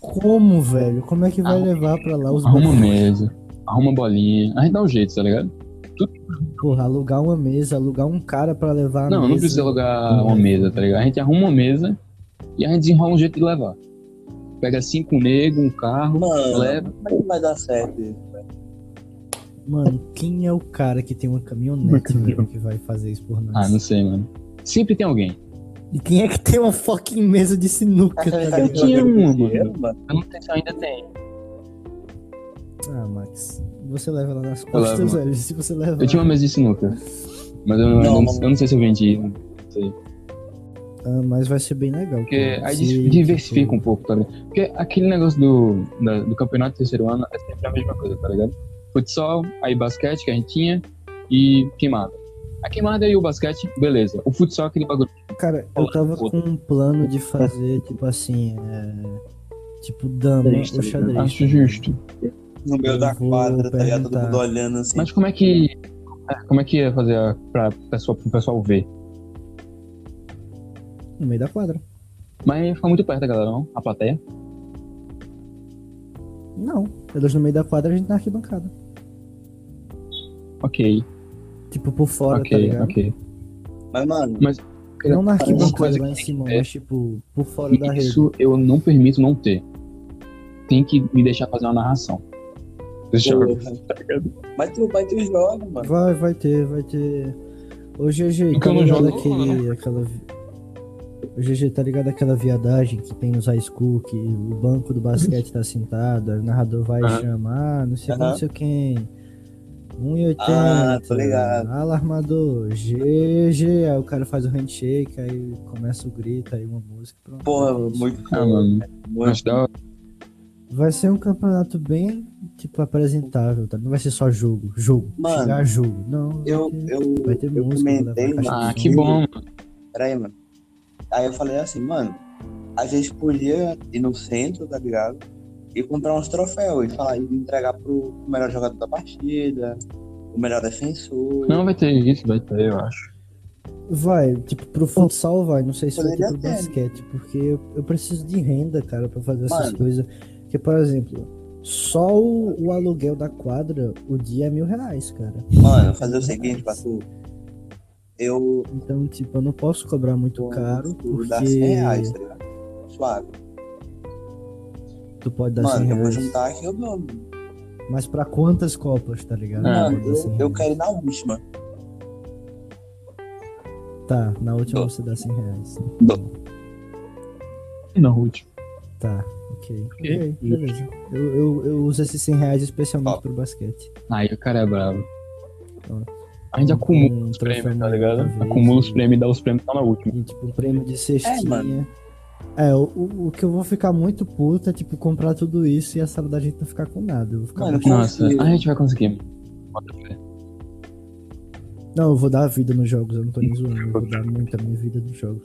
S3: Como, velho? Como é que vai
S1: Arruma-
S3: levar pra lá os
S1: Arruma mesa, arruma bolinha. A gente dá um jeito, tá ligado?
S3: Porra, alugar uma mesa, alugar um cara pra levar a
S1: Não,
S3: mesa.
S1: não precisa alugar uma mesa, tá ligado? A gente arruma uma mesa e a gente desenrola um jeito de levar. Pega cinco negros, um carro,
S4: Mano,
S1: leva.
S4: como é que vai dar certo isso? velho?
S3: Mano, quem é o cara que tem uma caminhonete, velho, que vai fazer isso por nós?
S1: Ah, não sei, mano. Sempre tem alguém.
S3: E quem é que tem uma fucking mesa de sinuca, tá
S4: vai
S1: tinha uma, mano. Eu não sei se ainda tem.
S3: Ah, Max, você leva lá nas costas, velho. Se você leva.
S1: Eu tinha uma mesa de sinuca. Mas eu não,
S4: Não,
S1: eu não,
S4: não.
S1: eu não sei se eu vendi. Não sei.
S3: Ah, mas vai ser bem legal.
S1: Porque aí
S3: Se,
S1: dis- diversifica
S3: tipo,
S1: um pouco, tá ligado? Porque aquele negócio do, da- do campeonato do terceiro ano é sempre a mesma coisa, tá ligado? Futsal, aí basquete que a gente tinha e queimada. A queimada e o basquete, beleza. O futsal é aquele bagulho.
S3: Cara, eu tava com um plano de fazer, tipo assim, é... Tipo, dama
S4: Xadrez, tá
S3: xadrez.
S1: Acho justo.
S4: No meio
S3: Eu
S4: da
S3: vou
S4: quadra, tá ligado? Todo mundo olhando assim.
S1: Mas como é que. Como é que ia fazer pra pessoa, pro pessoal ver?
S3: No meio da quadra.
S1: Mas ia ficar muito perto da galera, não? A plateia.
S3: Não. Eles no meio da quadra, a gente na arquibancada.
S1: Ok,
S3: Tipo, por fora, tá
S1: ok,
S3: ligado?
S1: ok.
S4: Mas, mano,
S3: Não na
S1: Uma
S3: arquibancada lá em cima,
S1: é-
S3: mas tipo, por fora da rede.
S1: Isso eu não permito não ter. Tem que me deixar fazer uma narração. Ligado?
S4: Mas tu, mas tu joga, mano.
S3: Vai, vai ter, vai ter. Ô GG, tá ligado aquele, aquela... vi- Ô GG, tá ligado aquela viadagem que tem nos high school, que o banco do basquete tá sentado, aí o narrador vai chamar, não sei
S4: Aham.
S3: não sei quem. 1,80.
S4: Ah, tô ligado.
S3: Alarmador, GG, aí o cara faz o handshake, aí começa o grito, aí uma música, pronto.
S4: Porra,
S3: é
S4: muito
S1: Ah, mano.
S4: muito.
S3: Vai ser um campeonato bem, tipo, apresentável, tá? Não vai ser só jogo, jogo,
S4: Mano,
S3: chegar jogo. Não,
S4: Eu,
S3: vai ter-
S4: eu,
S3: vai ter
S4: eu
S3: música,
S4: comentei, mano.
S1: Ah, que bom, mano.
S4: Peraí, mano. Aí eu falei assim, mano, a gente podia ir no centro, tá ligado? E comprar uns troféus e falar, e entregar pro melhor jogador da partida, o melhor defensor.
S1: Não, vai ter isso, vai ter, eu acho.
S3: Vai, tipo, pro futsal vai, não sei se vai ter pro
S4: ter.
S3: basquete, porque eu, eu preciso de renda, cara, pra fazer essas
S4: Mano.
S3: coisas. Porque, por exemplo, só o, o aluguel da quadra, o dia é mil reais, cara.
S4: Mano, fazer o seguinte, Patu. Eu
S3: Então, tipo, eu não posso cobrar muito caro,
S4: vou dar
S3: porque
S4: 100 reais, tá ligado? Suave.
S3: tu pode dar
S4: Mano,
S3: 100
S4: eu vou
S3: reais.
S4: juntar aqui, eu dou.
S3: Mas pra quantas copas, tá ligado?
S1: Ah,
S4: Mano,
S3: 100
S4: eu, eu
S3: reais.
S4: quero ir na última.
S3: Tá, na última
S4: Dou.
S3: você dá 100 reais.
S1: Não, último.
S3: Tá, ok. Beleza. Eu, eu, eu uso esses 100 reais especialmente
S4: Ó.
S3: pro basquete.
S1: Aí o cara é bravo.
S3: Ó.
S1: A gente acumula
S3: Um
S1: os prêmios, tá ligado?
S3: talvez,
S1: Acumula os prêmios e dá os prêmios só na última.
S3: E tipo, um prêmio de cestinha.
S4: É.
S3: É, o, o, que eu vou ficar muito puto é, tipo, comprar tudo isso e a sala da gente não ficar com nada. Eu vou ficar
S4: Mano,
S1: Nossa, a gente vai conseguir.
S3: Não, eu vou dar a vida nos jogos, eu não tô nem zoando. Eu vou dar muito a minha vida nos jogos.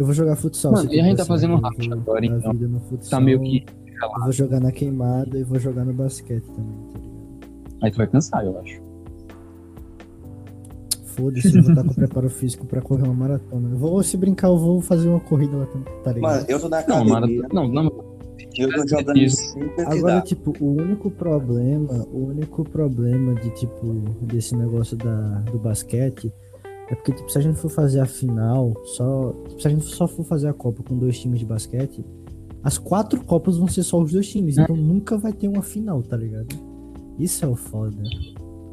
S3: Eu vou jogar futsal.
S1: Mano, e a gente tá fazendo racha agora, então.
S3: vida no futsal,
S1: Tá meio que.
S3: Eu vou jogar na queimada e vou jogar no basquete também, tá ligado?
S1: Aí tu vai cansar, eu acho.
S3: Foda-se, eu vou estar com preparo físico pra correr uma maratona. Eu vou, se brincar, eu vou fazer uma corrida lá também, tá ligado?
S4: Mano, eu tô na
S1: Não,
S4: academia.
S1: maratona. Não, não.
S4: Eu tô jogando
S1: Isso.
S3: Agora, tipo, o único problema, o único problema de, tipo, desse negócio da, do basquete é porque, tipo, se a gente for fazer a final, só. tipo, se a gente só for fazer a Copa com dois times de basquete, as quatro Copas vão ser só os dois times,
S1: É.
S3: então nunca vai ter uma final, tá ligado? Isso é o foda.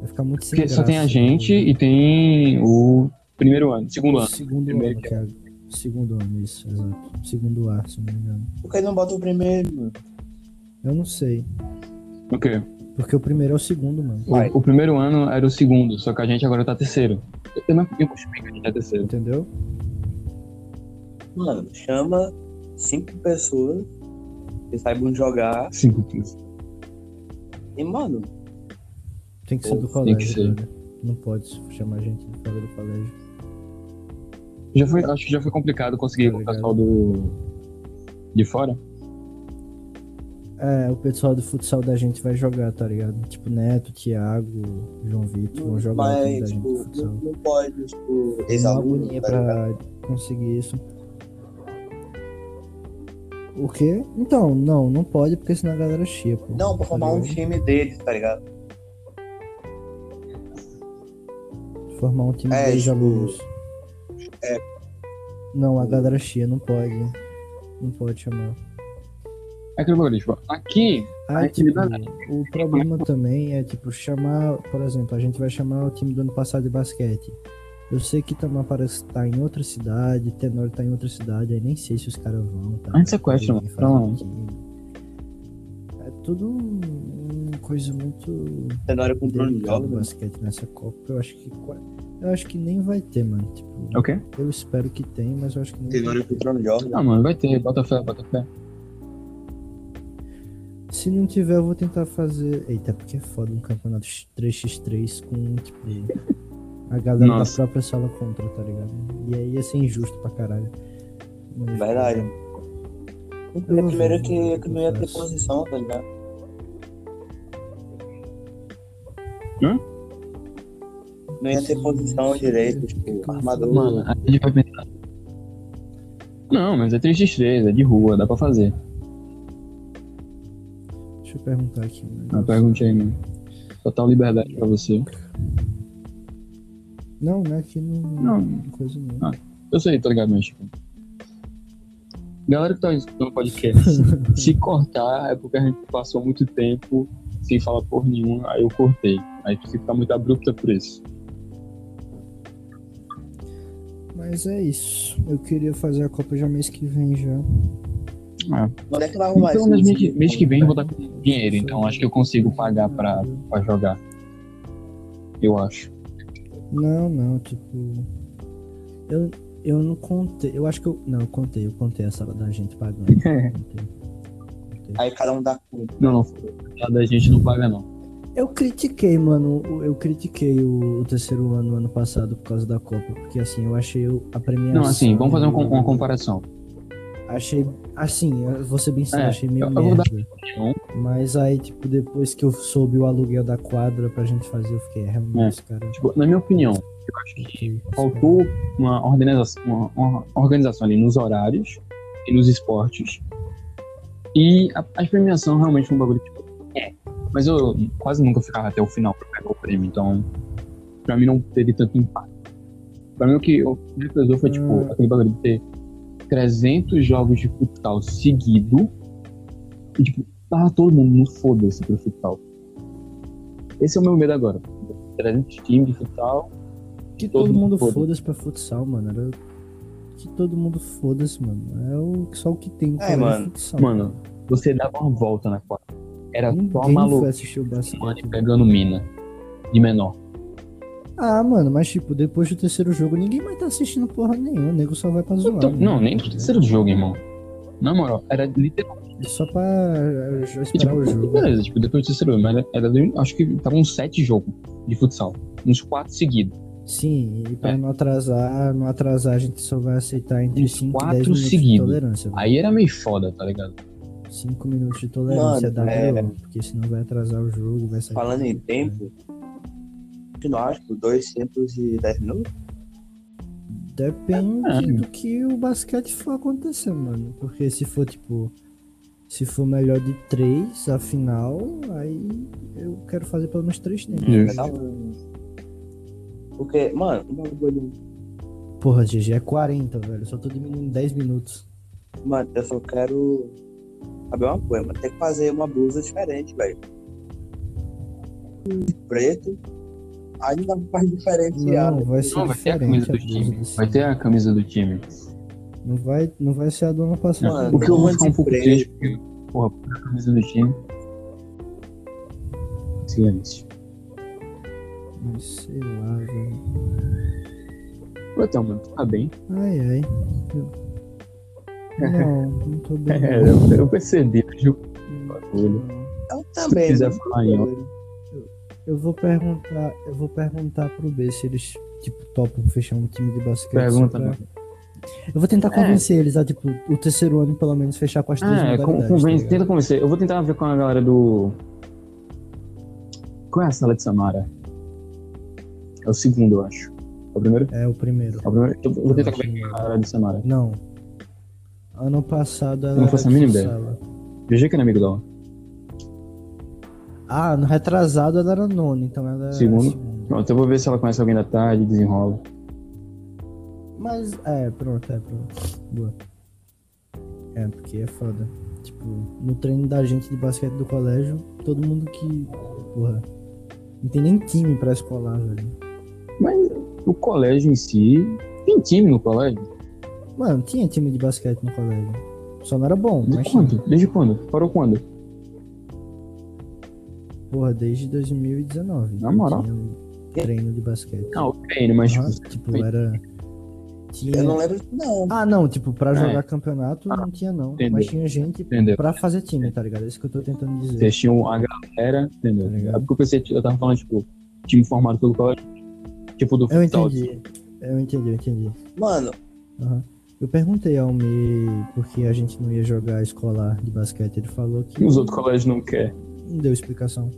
S3: Vai ficar muito sem
S1: Porque só tem a
S3: graça,
S1: gente
S3: né?
S1: e tem o primeiro ano, segundo
S3: O
S1: ano.
S3: segundo
S1: Primeiro
S3: ano, que é segundo ano, isso, exato. Segundo A, se não me engano.
S4: Por que não bota o primeiro, mano?
S3: Eu não sei.
S1: O quê?
S3: Porque o primeiro é o segundo, mano.
S1: O, o primeiro ano era o segundo, só que a gente agora tá terceiro. Eu não eu costumo que a gente é terceiro.
S3: Entendeu?
S4: Mano, chama cinco pessoas que saibam jogar.
S1: Cinco quilos.
S4: E, mano,
S3: Tem que ser do
S1: Tem que
S3: colégio,
S1: ser.
S3: brother. Não pode chamar gente de fora do colégio.
S1: Já foi, acho que já foi complicado conseguir
S3: Tá
S1: o pessoal do. de fora.
S3: É, o pessoal do futsal da gente vai jogar, tá ligado? Tipo, Neto, Thiago, João Vitor vão jogar
S4: Mas,
S3: gente
S4: tipo,
S3: do futsal.
S4: não, não pode, tipo,
S3: Tem uma
S4: ex-aluno,
S3: agonia
S4: tá ligado?
S3: pra conseguir isso. O quê? Então, não, não pode porque senão a galera chia, pô.
S4: Não, pra
S3: Tá
S4: formar um
S3: ligado?
S4: time deles, tá ligado?
S3: Formar um time
S4: É,
S3: de
S4: tipo,
S3: alunos.
S4: é.
S3: Não, a galera chia, não pode. Não pode chamar.
S1: É aquele bagulho, tipo, aqui,
S3: Ah, tipo, o problema também é, tipo, chamar, por exemplo, a gente vai chamar o time do ano passado de basquete. Eu sei que Tamar parece que tá em outra cidade, Tenor tá em outra cidade, aí nem sei se os caras vão. Tá,
S1: A gente sequestra,
S3: Poder
S1: mano,
S3: fazer
S1: pra lá.
S3: um time. É tudo uma coisa muito
S4: Tenório comprou um jogo,
S3: do basquete nessa Copa. Eu acho que eu acho que nem vai ter, mano. Tipo,
S1: é o quê?
S3: eu espero que tenha, mas eu acho que nem vai
S4: Tenório comprou um jogo.
S1: Ah, mano, vai ter, bota fé, bota fé.
S3: Se não tiver, eu vou tentar fazer. Eita, porque é foda um campeonato 3x3 com, tipo, a galera
S1: Nossa.
S3: da própria sala contra, tá ligado? E aí ia ser injusto pra caralho. Mas-
S4: Verdade.
S3: Eu
S4: Porque
S3: vou
S4: primeiro que,
S3: eu
S4: que não ia ter posição, tá ligado?
S1: Hã?
S4: Não ia ter posição direito, tipo, armador.
S1: Mano, a gente vai pensar. Não, mas é 3x3, é de rua, dá pra fazer.
S3: Eu perguntar aqui.
S1: Uma
S3: negócio.
S1: pergunta aí, mano. Total liberdade pra você.
S3: Não, não é que não.
S1: Não.
S3: Coisa não.
S1: Ah. Eu sei, tá ligado, mas tipo. Galera que tá escutando o podcast, (laughs) se cortar é porque a gente passou muito tempo sem falar por nenhuma, aí eu cortei. Aí se ficar muito abrupto é por isso.
S3: Mas é isso. Eu queria fazer a Copa já mês que vem já.
S1: Ah,
S4: Onde é que vai arrumar
S1: pelo
S4: isso?
S1: menos mês, que- mês que vem eu vou estar com dinheiro, então acho que eu consigo pagar pra, pra jogar. Eu acho.
S3: Não, não, tipo. Eu, eu não contei. Eu acho que eu. Não, eu contei, eu contei a sala da gente pagando. (laughs) Contei. Contei.
S4: Aí cada um dá conta.
S1: Não, não. A da gente não paga, não.
S3: Eu critiquei, mano. Eu critiquei o, o terceiro ano ano passado por causa da Copa. Porque assim, eu achei o- a premiação.
S1: Não, assim, vamos fazer uma comparação.
S3: Achei. Assim, eu vou ser bem sincero,
S1: É,
S3: achei meio
S1: vou dar-
S3: merda.
S1: Um,
S3: Mas aí, tipo, depois que eu soube o aluguel da quadra pra gente fazer, eu fiquei, é, realmente, cara.
S1: Tipo, na minha opinião, eu acho que faltou uma organização, uma, uma organização ali nos horários e nos esportes. E a, a premiação realmente foi um bagulho tipo, é. Mas eu quase nunca ficava até o final pra pegar o prêmio, então pra mim não teve tanto impacto. Pra mim o que o que me pesou foi tipo
S3: Hum.
S1: aquele bagulho de ter 300 jogos de futsal seguido e tipo, tava todo mundo no foda-se pro futsal. Esse é o meu medo agora. 300 times de futsal
S3: Que
S1: todo
S3: todo,
S1: mundo
S3: mundo
S1: foda-se.
S3: pra futsal, mano. Era... Que todo mundo foda-se, mano. É o... só o que tem no
S4: É, mano.
S3: futsal.
S1: Mano, você dava uma volta na quadra. Era só
S3: Ninguém
S1: maluco
S3: foi assistir o basquete.
S1: mano, pegando mina. De menor.
S3: Ah, mano, mas tipo, depois do terceiro jogo, ninguém mais tá assistindo porra nenhuma. O nego só vai pra zoar.
S1: Então, não, nem do terceiro jogo, irmão. Na moral, era literalmente.
S3: Só pra eh, já
S1: Tipo,
S3: esperar o jogo.
S1: beleza, tipo, depois do terceiro jogo, mas era, era de- acho que estavam uns sete jogos de futsal. Uns quatro seguidos.
S3: Sim, e pra
S1: É.
S3: não atrasar, não atrasar, a gente só vai aceitar entre
S1: Uns
S3: 5 e
S1: quatro
S3: 10 minutos de
S1: seguidos.
S3: tolerância.
S1: Aí era meio foda, tá ligado?
S3: 5 minutos de tolerância
S4: Mano,
S3: dá
S4: é.
S3: melhor, porque senão vai atrasar o jogo, vai sair.
S4: Falando em tempo, que não acho, dois tempos e dez minutos?
S3: Depende
S1: É.
S3: do que o basquete for acontecer, mano. Porque se for tipo. Se for melhor de 3 a final, aí eu quero fazer pelo menos 3 tempos.
S4: Porque, mano, um bagulho.
S3: Porra, GG é 40, velho. Só tô diminuindo 10 minutos.
S4: Mano, eu só quero saber uma coisa, mano. Tem que fazer uma blusa diferente, velho. Preto. Ainda faz diferenciar.
S3: Não, vai ser
S1: Não, vai ter a
S3: diferente
S1: camisa do time. Vai ter a camisa do time.
S3: Não vai, não vai ser a do ano passado.
S4: Mano,
S1: o que eu vou ficar um pouco
S4: de
S1: triste, porque, porra, a camisa do time. Silêncio.
S3: Mas sei lá, velho.
S1: Ô, então, mano, tu tá bem?
S3: Ai, ai. Eu- Não, não tô (laughs) bem.
S1: É, eu, eu percebi, viu? bagulho.
S4: Eu
S1: Se
S4: também.
S1: tu quiser falar em
S3: Eu vou perguntar, eu vou perguntar pro B se eles, tipo, topam fechar um time de basquete.
S1: Pergunta,
S3: pra,
S1: mano.
S3: Eu vou tentar
S1: É.
S3: convencer eles a, tipo, o terceiro ano, pelo menos, fechar com as três
S1: É, convence,
S3: tá
S1: tenta convencer. Eu vou tentar ver com a galera do. Qual é a sala de Samara? É o segundo, eu acho. É o primeiro?
S3: É o primeiro.
S1: É o primeiro? Eu vou tentar com a galera de Samara.
S3: Não. Ano passado ela
S1: não
S3: era
S1: faço a mínima ideia. GG que é amigo dela.
S3: Ah, no retrasado ela era nono, então ela é
S1: Segundo?
S3: segunda.
S1: Pronto, eu vou ver se ela conhece alguém da tarde, desenrola.
S3: Mas, é, pronto, é, pronto. Boa. É, porque é foda. Tipo, no treino da gente de basquete do colégio, todo mundo que. Porra. Não tem nem time pra escolar, velho.
S1: Mas o colégio em si. Tem time no colégio?
S3: Mano, tinha time de basquete no colégio. Só não era bom,
S1: Desde
S3: mas tinha.
S1: quando? Desde quando? Parou quando?
S3: Porra, desde 2019.
S1: Na moral?
S3: Tinha um treino de basquete.
S1: Não, o treino, mas
S3: Aham,
S1: tipo.
S3: era. Tinha...
S4: Eu não lembro não.
S3: Ah, não, tipo, pra jogar
S1: É.
S3: campeonato não tinha, não.
S1: entendeu.
S3: Mas tinha gente
S1: Entendeu?
S3: pra fazer time, tá ligado? É isso que eu tô tentando dizer.
S1: Vocês tinham a galera, entendeu?
S3: Tá ligado.
S1: é porque eu pensei, eu tava falando, tipo, time formado pelo colégio. Tipo do
S3: Eu
S1: futsal.
S3: entendi. Eu entendi, eu entendi.
S4: Mano,
S3: Aham. Eu perguntei ao Me por que a gente não ia jogar escolar de basquete. Ele falou que
S1: Os outros colégios não querem.
S3: Não deu explicação.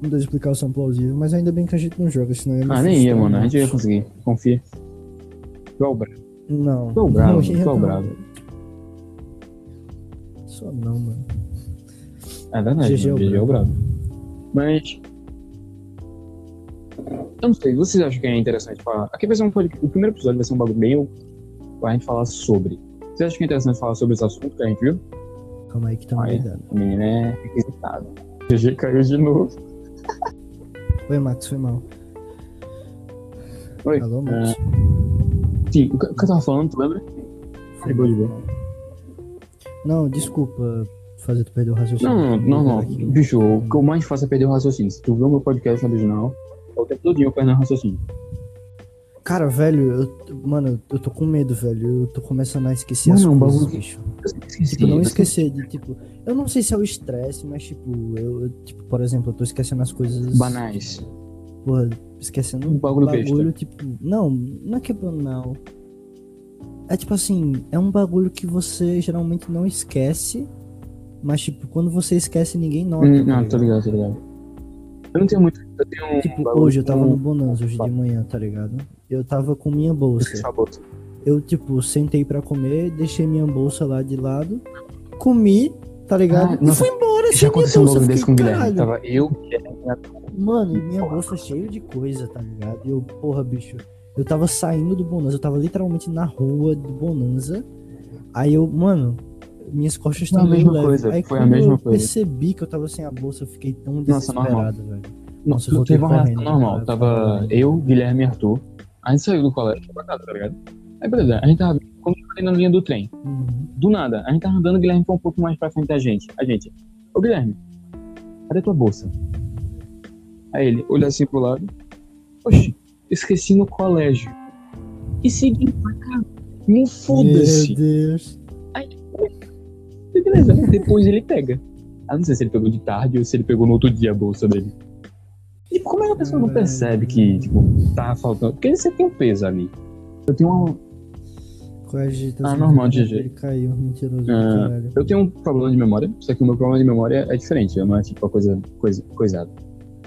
S3: Não deu explicação plausível, mas ainda bem que a gente não joga, senão ia
S1: Ah, nem ia, mano. A gente ia conseguir. Confia. Tu é bravo.
S3: Não.
S1: Tu é bravo,
S3: ia,
S1: é bravo.
S3: Só não, mano.
S1: É verdade,
S3: GG o
S1: mano, é o bravo. Mas. Eu não sei, vocês acham que é interessante falar? Aqui vai ser um podcast. O primeiro episódio vai ser um bagulho bem pra gente falar sobre. Vocês acham que é interessante falar sobre esse assunto que a gente viu?
S3: Calma aí que tá
S1: Ah, é?
S3: ligado.
S1: O menino é requisitado. GG caiu de novo.
S3: Oi, Max, foi mal.
S1: Oi.
S3: Alô, Max.
S1: Sim, o que o que eu tava falando, tu lembra?
S3: Foi
S1: boa, de boa.
S3: Não, desculpa fazer tu perder o raciocínio.
S1: Não, não, não.
S3: Aqui.
S1: Bicho, o que eu mais faço é perder o raciocínio. Se tu vê o meu podcast original, é o tempo todinho eu perdendo o raciocínio.
S3: Cara, velho, eu, mano, eu tô com medo, velho. Eu tô começando a esquecer
S1: Mano,
S3: as
S1: é um
S3: coisas,
S1: bagulho-
S3: bicho.
S1: Eu sempre esqueci.
S3: Tipo, não
S1: eu
S3: esquecer de, tipo... Eu não sei se é o estresse, mas, tipo, eu, eu, tipo, por exemplo, eu tô esquecendo as coisas...
S1: Banais.
S3: Porra, esquecendo
S1: Um bagulho besta.
S3: tipo... Não, não é que é banal. É tipo assim, é um bagulho que você geralmente não esquece, mas, tipo, quando você esquece, ninguém nota.
S1: Hum,
S3: tá
S1: ah, tô ligado, tô ligado. Eu não tenho muito. Eu tenho um.
S3: Tipo, hoje eu tava no Bonanza, hoje de manhã, tá ligado? Eu tava com minha bolsa. Eu, tipo, sentei pra comer, deixei minha bolsa lá de lado, comi, tá ligado?
S1: Ah,
S3: e
S1: nossa,
S3: fui embora
S1: Já aconteceu um bagulho desse com o Guilherme. Tava eu,
S3: Mano, e minha bolsa cheia de coisa, tá ligado? E eu, porra, bicho, eu tava saindo do Bonanza, eu tava literalmente na rua do Bonanza. Aí eu, mano, minhas costas estão meio
S1: mesma
S3: leves.
S1: coisa,
S3: Aí
S1: foi a mesma
S3: eu
S1: coisa.
S3: percebi que eu tava sem a bolsa, eu fiquei tão
S1: Nossa,
S3: desesperado, velho.
S1: Não,
S3: Nossa, eu voltei
S1: teve uma reação normal.
S3: cara,
S1: Tava
S3: correndo.
S1: eu, Guilherme e Arthur. A gente saiu do colégio pra casa, tá ligado? Aí beleza, a gente tava falei na linha do trem.
S3: Uhum.
S1: Do nada, a gente tava andando, o Guilherme foi um pouco mais pra frente da gente. A gente, ô Guilherme, cadê tua bolsa? Aí ele olha assim pro lado. Oxi, esqueci no colégio. E segui pra cá. Não foda-se.
S3: Meu Deus.
S1: E beleza, depois ele pega. Ah, não sei se ele pegou de tarde ou se ele pegou no outro dia a bolsa dele. E como é que a pessoa não percebe que, tipo, tá faltando? Porque você tem um peso ali. Eu tenho uma,
S3: Cogita,
S1: Ah, normal? GG.
S3: Ele caiu, mentiroso,
S1: Ah, eu tenho um problema de memória, só que o meu problema de memória é diferente, não é tipo uma coisa, coisa coisada.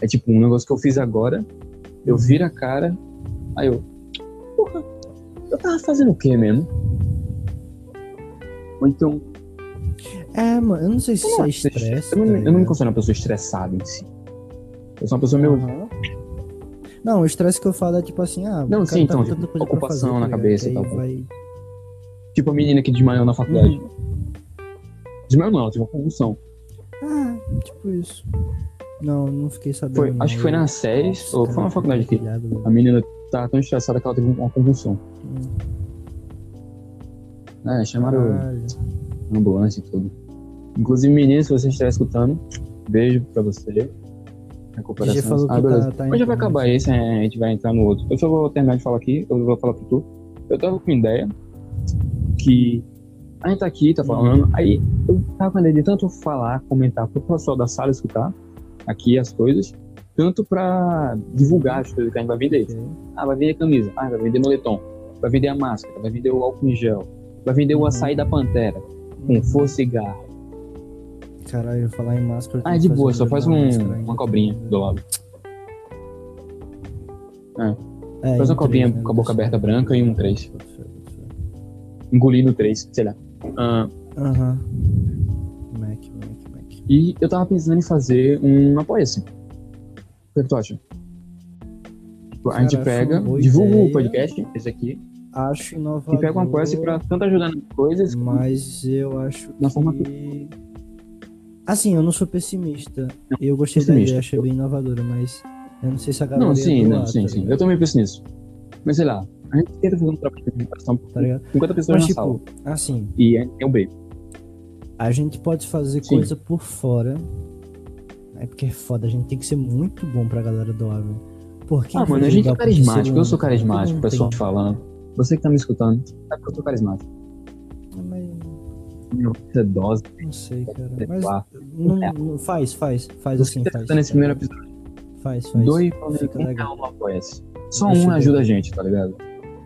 S1: É tipo um negócio que eu fiz agora, eu viro a cara, aí eu. Porra, eu tava fazendo o quê mesmo? Ou então.
S3: É, mano, eu não sei se isso é
S1: eu,
S3: estresse.
S1: eu, não,
S3: tá
S1: eu não me considero uma pessoa estressada em si. Eu sou uma pessoa meio.
S3: Aham. Não, o estresse que eu falo é tipo assim, ah,
S1: Não, sim,
S3: tá
S1: então,
S3: com
S1: tipo, ocupação
S3: fazer,
S1: na
S3: tá
S1: cabeça
S3: Que
S1: e tal.
S3: vai-
S1: Tipo a menina que desmaiou na faculdade.
S3: Uhum.
S1: Desmaiou não, ela teve uma convulsão.
S3: Ah, tipo isso. Não, não fiquei sabendo.
S1: Foi,
S3: não.
S1: acho que foi na séries,
S3: Nossa,
S1: ou foi na faculdade aqui.
S3: pilhado, velho.
S1: A menina tava tão estressada que ela teve uma convulsão.
S3: Hum,
S1: É, chamaram
S3: caralho.
S1: ambulância e tudo. Inclusive, menino, se você estiver escutando, beijo pra você. Recuperação.
S3: Falou
S1: ah, beleza.
S3: tá- tá
S1: já vai acabar esse, é, a gente vai entrar no outro. Eu só vou terminar de falar aqui, eu vou falar pro tu. Eu tava com ideia que a gente tá aqui, tá falando, aí eu tava com ideia de tanto falar, comentar pro pessoal da sala escutar aqui as coisas, tanto pra divulgar as coisas que a gente vai vender.
S3: Ok.
S1: Ah, vai vender camisa. Ah, vai vender moletom. vai vender a máscara, vai vender o álcool em gel, vai vender o açaí da Pantera, com força e garra.
S3: Caralho, eu falar em máscara.
S1: Ah, é de boa, só faz
S3: uma
S1: um- uma cobrinha do lado.
S3: É,
S1: Faz uma cobrinha
S3: né,
S1: com a boca aberta branca e um 3.
S3: Bota fé, bota fé.
S1: Engolindo 3, sei lá. Ah,
S3: Aham. Mac, Mac, Mac.
S1: e eu tava pensando em fazer um apoia-se. O que, que tu acha? Tipo, a gente
S3: Cara,
S1: pega, divulga
S3: ideia.
S1: o podcast, esse aqui,
S3: Acho inovador.
S1: e pega um apoia-se pra tanto ajudar nas coisas.
S3: Mas eu acho
S1: Na forma
S3: que. Assim, eu não sou pessimista. Eu gostei da
S1: pessimista.
S3: ideia, achei bem inovadora, mas eu não sei se a galera.
S1: Não, sim, não, sim,
S3: tá
S1: sim. Eu também penso nisso. Mas sei lá, a gente tenta fazer um trabalho de divulgação
S3: Tá ligado?
S1: 50 pessoas
S3: Mas,
S1: na sala.
S3: tipo, assim,
S1: E é, é um beijo.
S3: a gente pode fazer
S1: Sim.
S3: coisa por fora. É porque é foda, a gente tem que ser muito bom pra galera doar, velho. Porque
S1: Ah, mano, a gente é carismático, eu sou carismático, o pessoal falando. Você que tá me escutando, sabe que eu sou carismático.
S3: Mas,
S1: Você é dose,
S3: não sei, cara.
S1: sei
S3: Mas. Não, não- faz, faz, faz
S1: Você
S3: assim,
S1: tá
S3: faz.
S1: escutando esse primeiro episódio,
S3: Faz, faz.
S1: menos
S3: Fica
S1: um
S3: legal.
S1: apoia-se. Só
S3: Deixa
S1: um ajuda
S3: ver.
S1: a gente, tá ligado?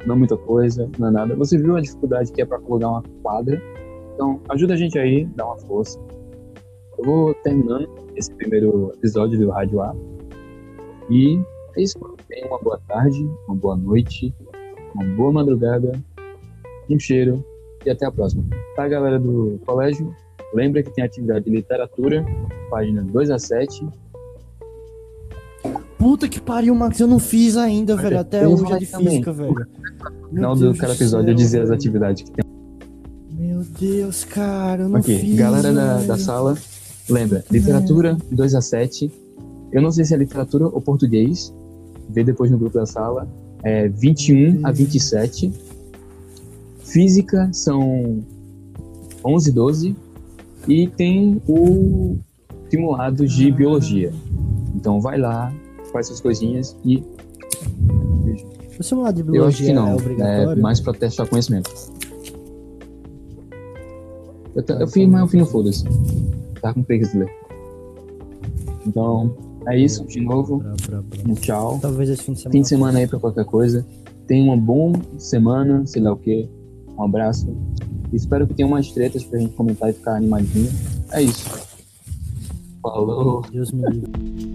S1: Não muita coisa, não é nada. Você viu a dificuldade que é pra colocar uma quadra. Então, ajuda a gente aí, dá uma força. Eu vou terminando esse primeiro episódio do Rádio A. E é isso. Tenha uma boa tarde, uma boa noite, uma boa madrugada, um cheiro e até a próxima. Tá, galera do colégio? Lembra que tem atividade de literatura, página 2 a 7.
S3: Puta que pariu, Max, eu não fiz ainda,
S1: Olha,
S3: velho. Até hoje é de
S1: também.
S3: física, velho.
S1: No final do cada episódio eu dizer as atividades que tem.
S3: Meu Deus, cara, eu não
S1: Aqui,
S3: fiz.
S1: galera da, da sala, lembra, literatura 2 a 7. Eu não sei se é literatura ou português. Vê depois no grupo da sala. É 21 a 27. Física são 11 12. E tem o simulado de biologia. Então vai lá, faz suas coisinhas e.
S3: O simulado de
S1: Eu acho que
S3: biologia
S1: não.
S3: é
S1: É
S3: obrigatório?
S1: mais pra testar conhecimento. Eu, eu fiz, mas eu fiz no foda-se. Tá com preguiça de ler. Então, é isso. De novo, um tchau.
S3: Talvez esse fim de semana.
S1: Fim de semana aí pra qualquer coisa. Tenha uma boa semana, sei lá o que. Um abraço. Espero que tenha umas tretas pra gente comentar e ficar animadinho. É isso. Falou.
S3: Deus me livre.